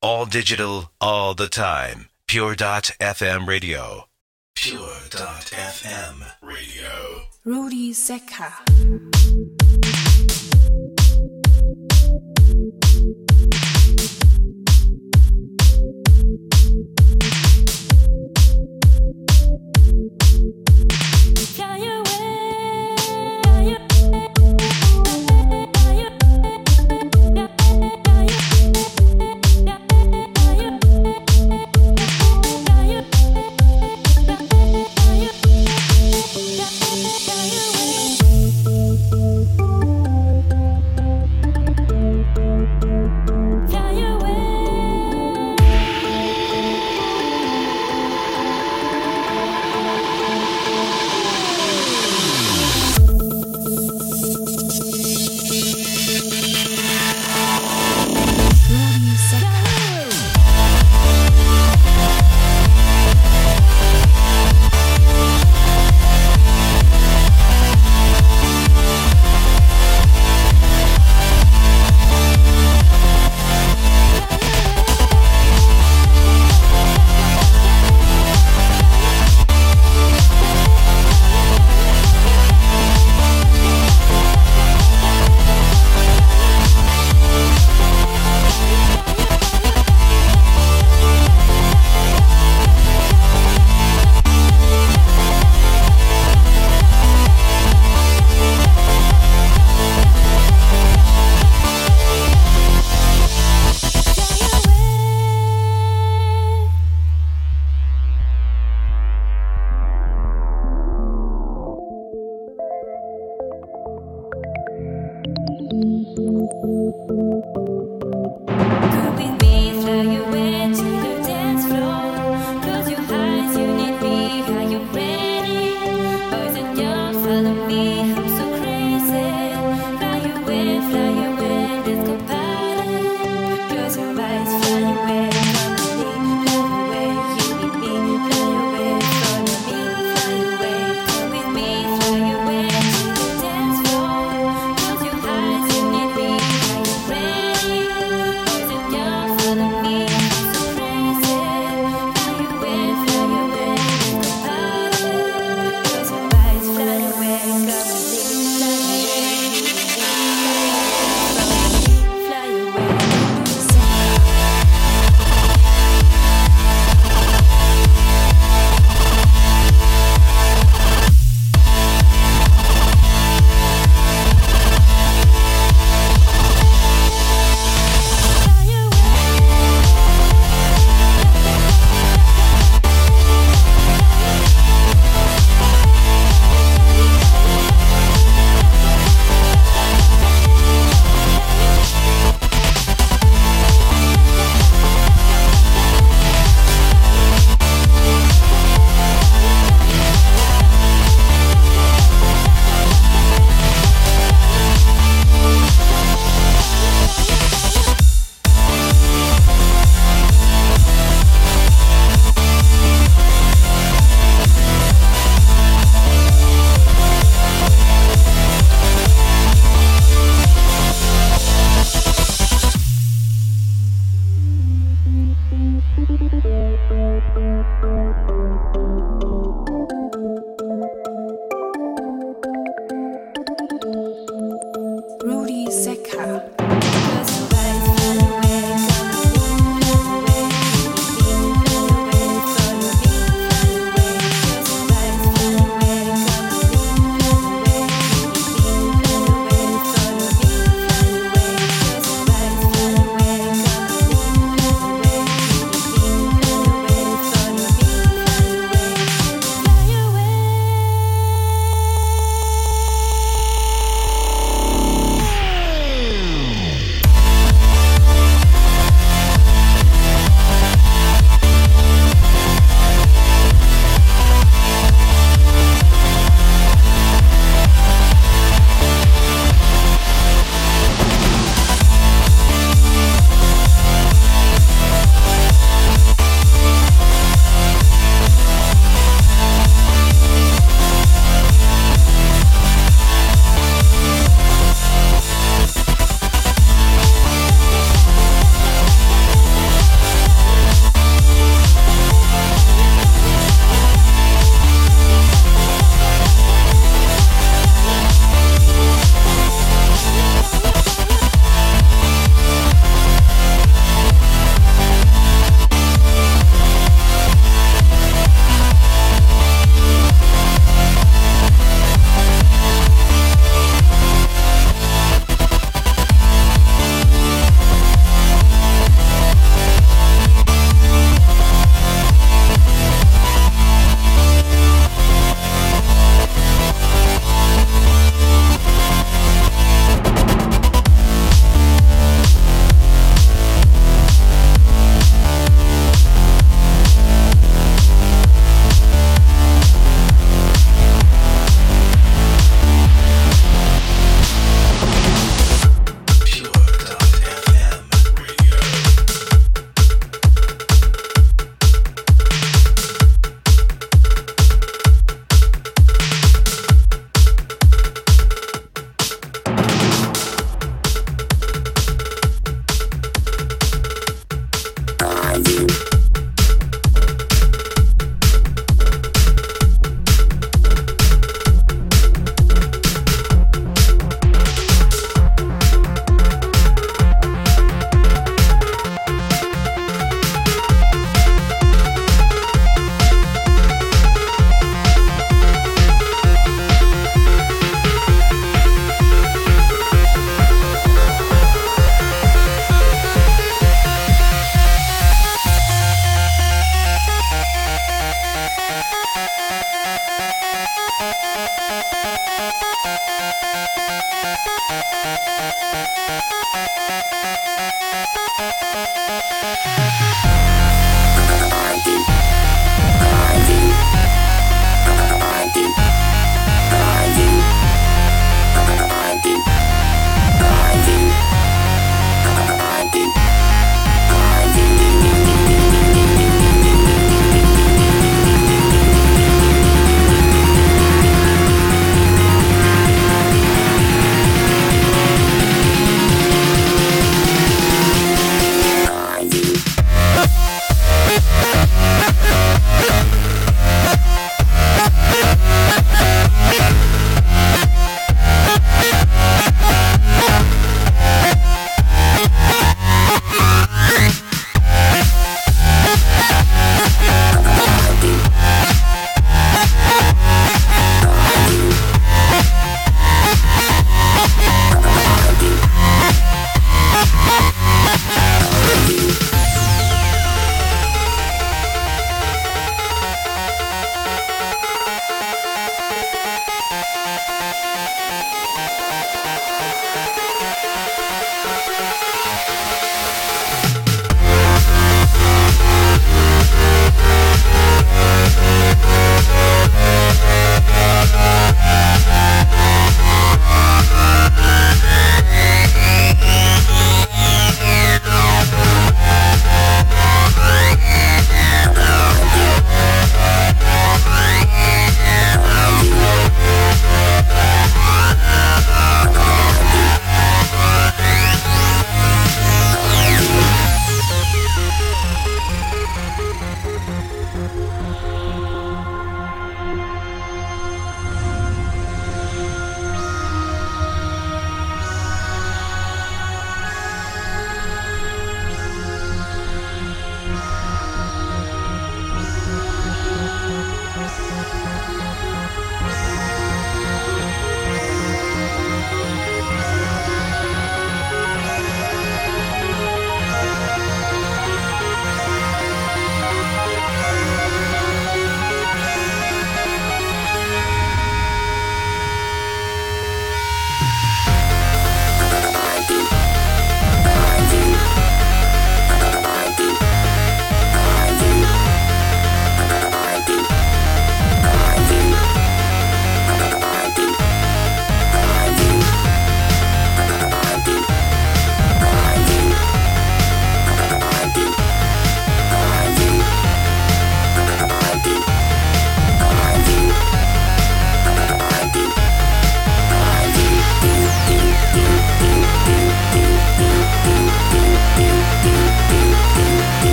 All digital, all the time. Pure.fm radio. Pure.fm radio. Rudy Zecca.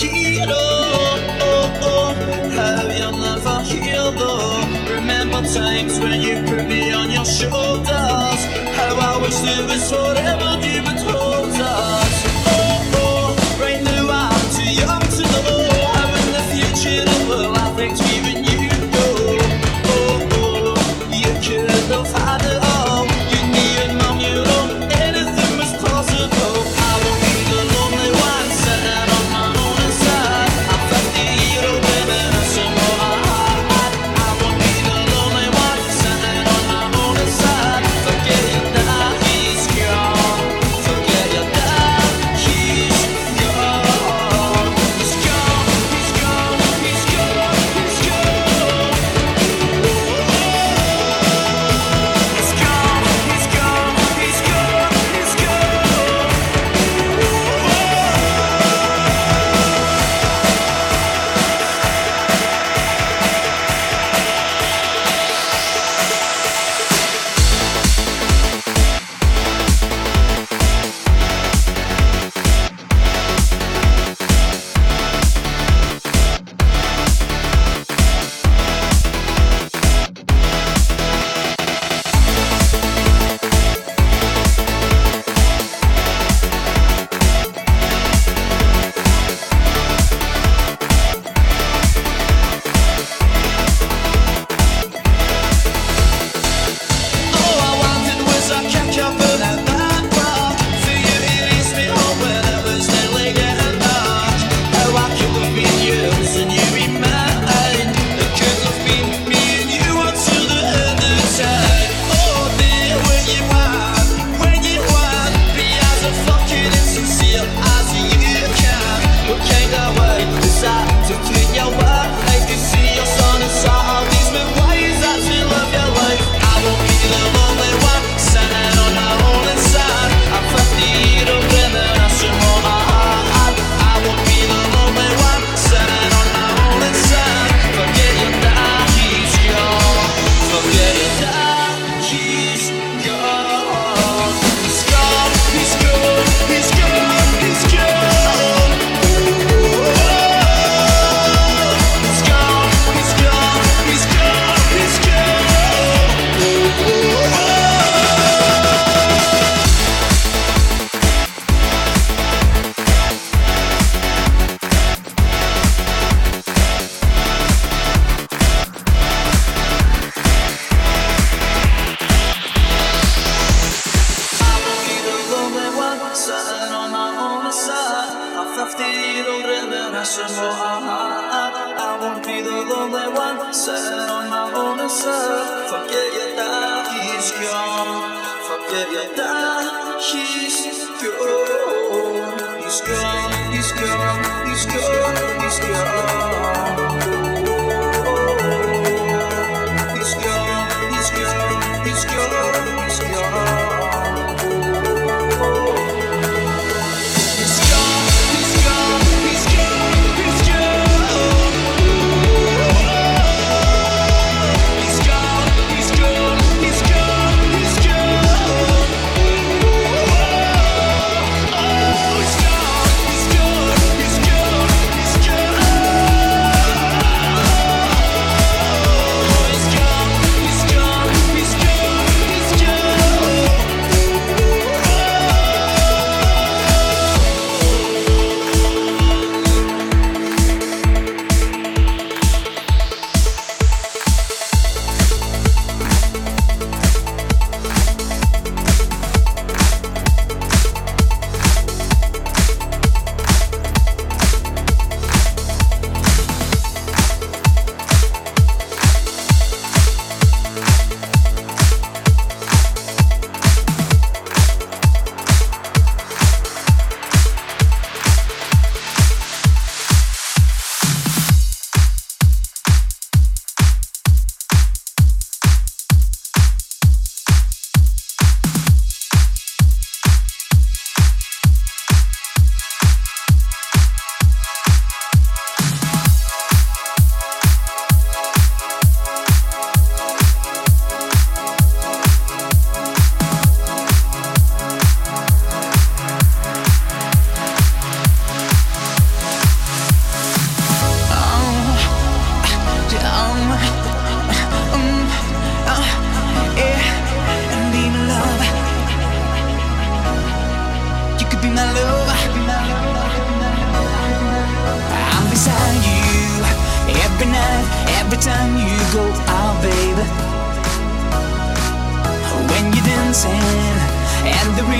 You're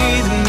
and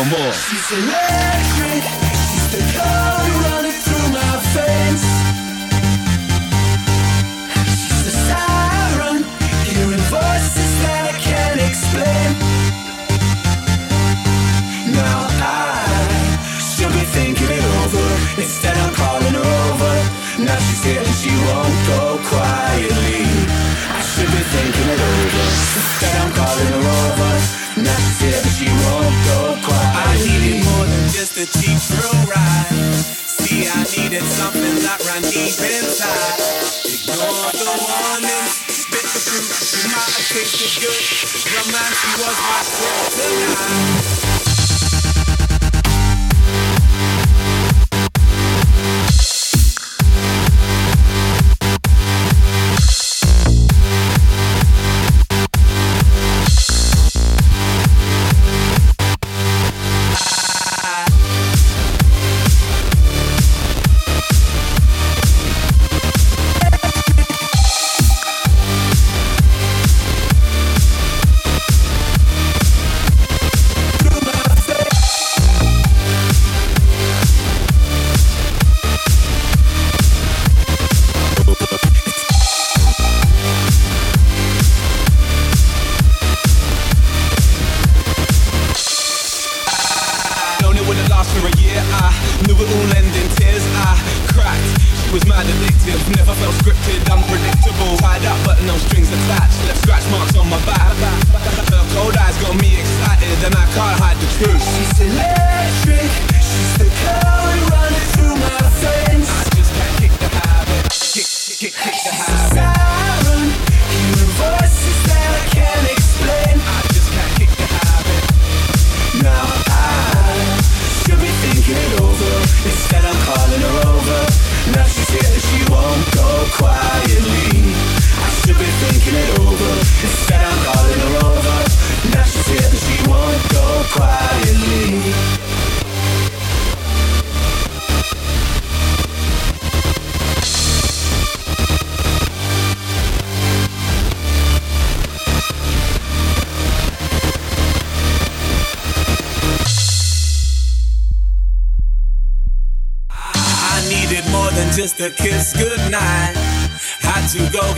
for more. She's electric. She's the cold running through my veins. She's siren, hearing voices that I can't explain. Now I should be thinking it over. Instead, I'm calling her over. Now she's here and she won't go quietly. I should be thinking it over. Instead, I'm calling her over. I needed something that ran deep inside. Ignore the warnings, bit the fruit. She might have tasted good, man, she was my kryptonite.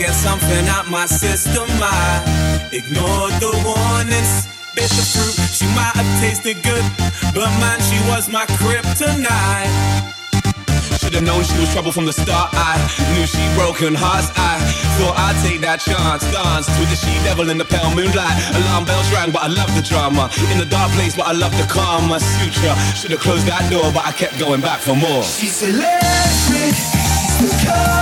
Get something out my system. I ignored the warnings, bit the fruit. She might have tasted good, but man, she was my kryptonite. Should've known she was trouble from the start. I knew she broken hearts. I thought I'd take that chance. Danced with the she devil in the pale moonlight. Alarm bells rang, but I love the drama. In the dark place, but I love the calm. My suture should've closed that door, but I kept going back for more. She's electric. She's the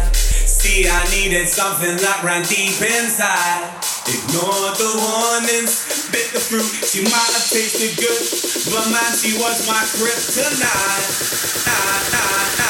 I needed something that ran deep inside. Ignore the warnings, bit the fruit. She might have tasted good, but man, she was my kryptonite. Ah, ah, ah,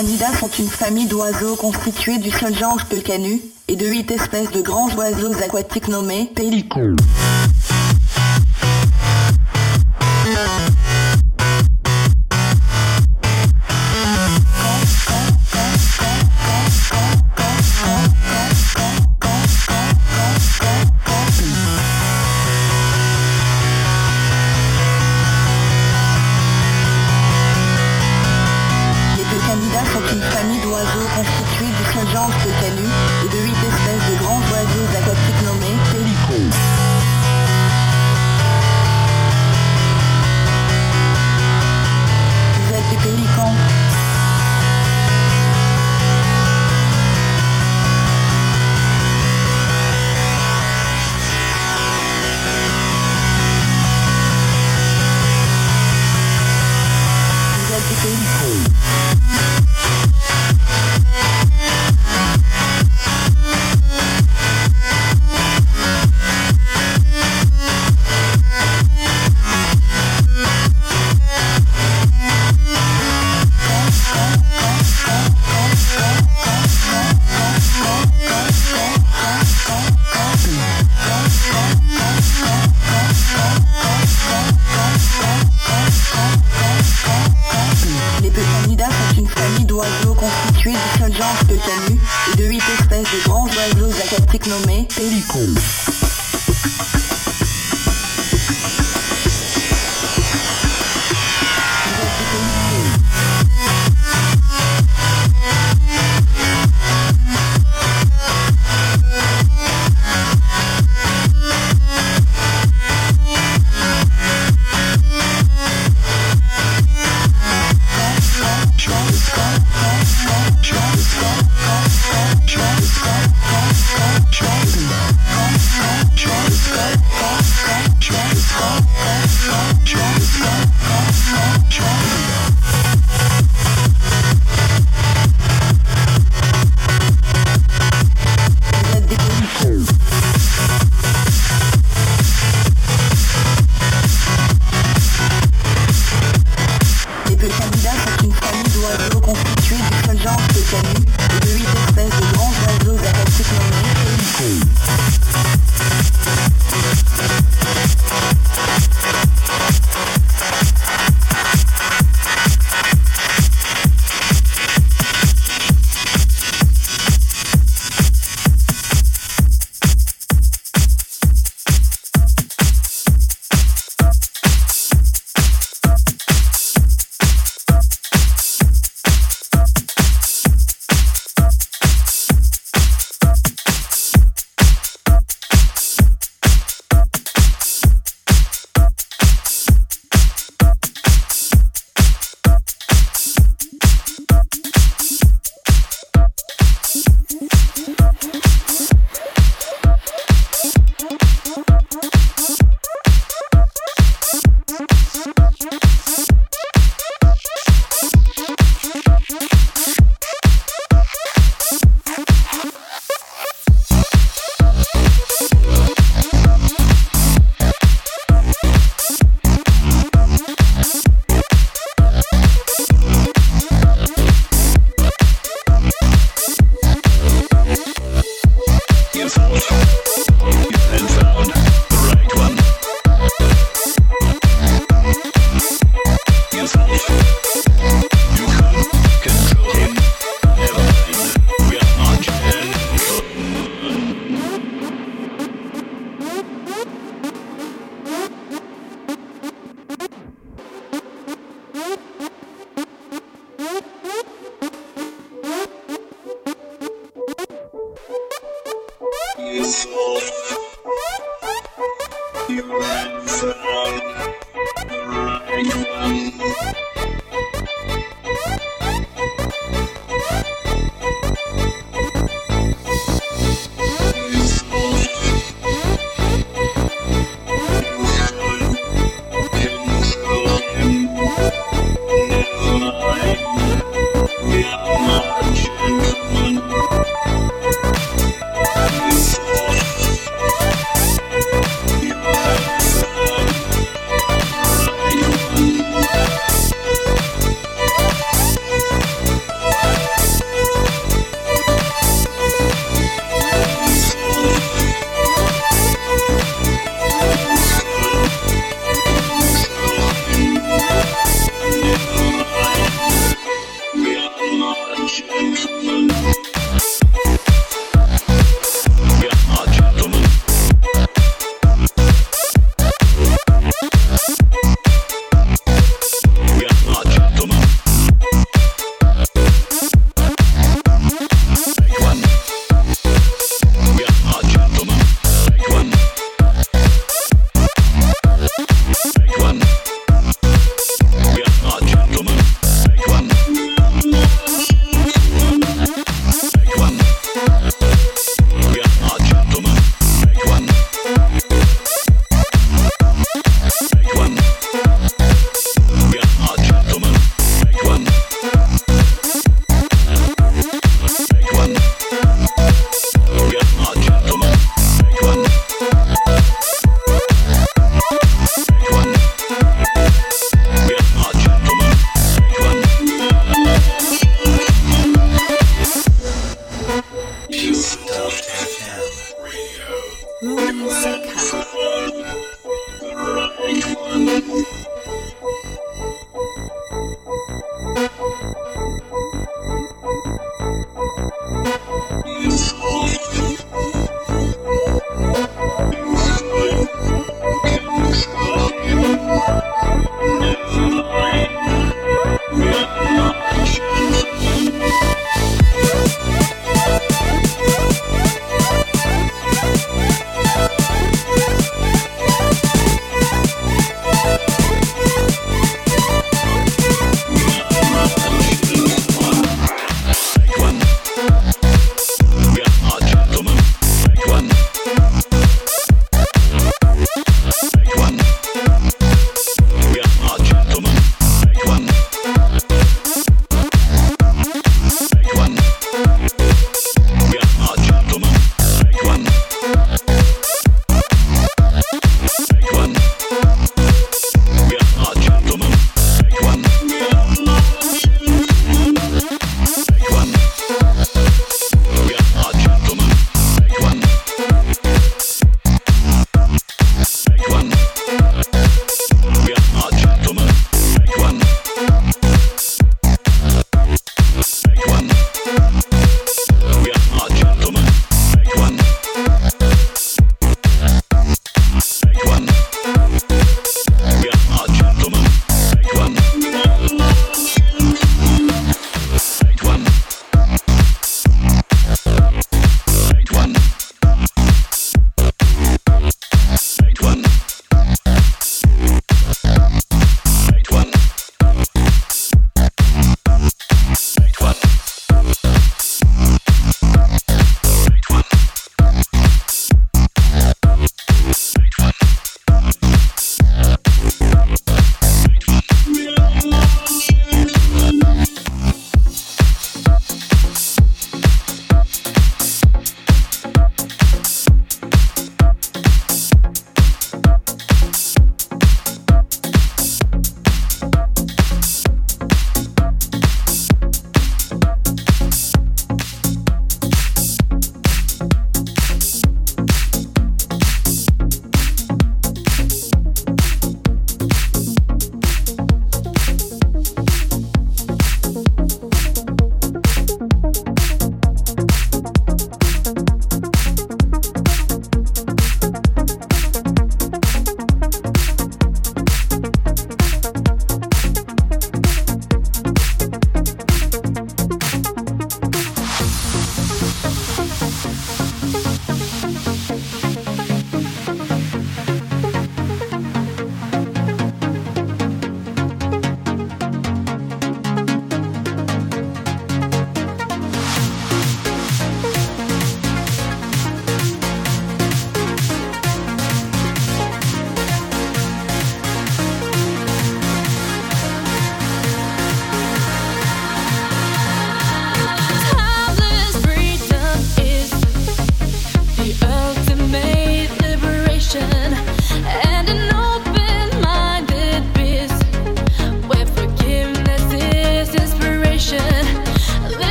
Les canidats sont une famille d'oiseaux constituée du seul genre Plecanu et de huit espèces de grands oiseaux aquatiques nommés pélicons. for me. You're right,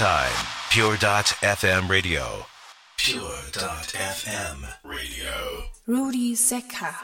time. Pure.fm radio. Pure.fm radio. Rudy Secker.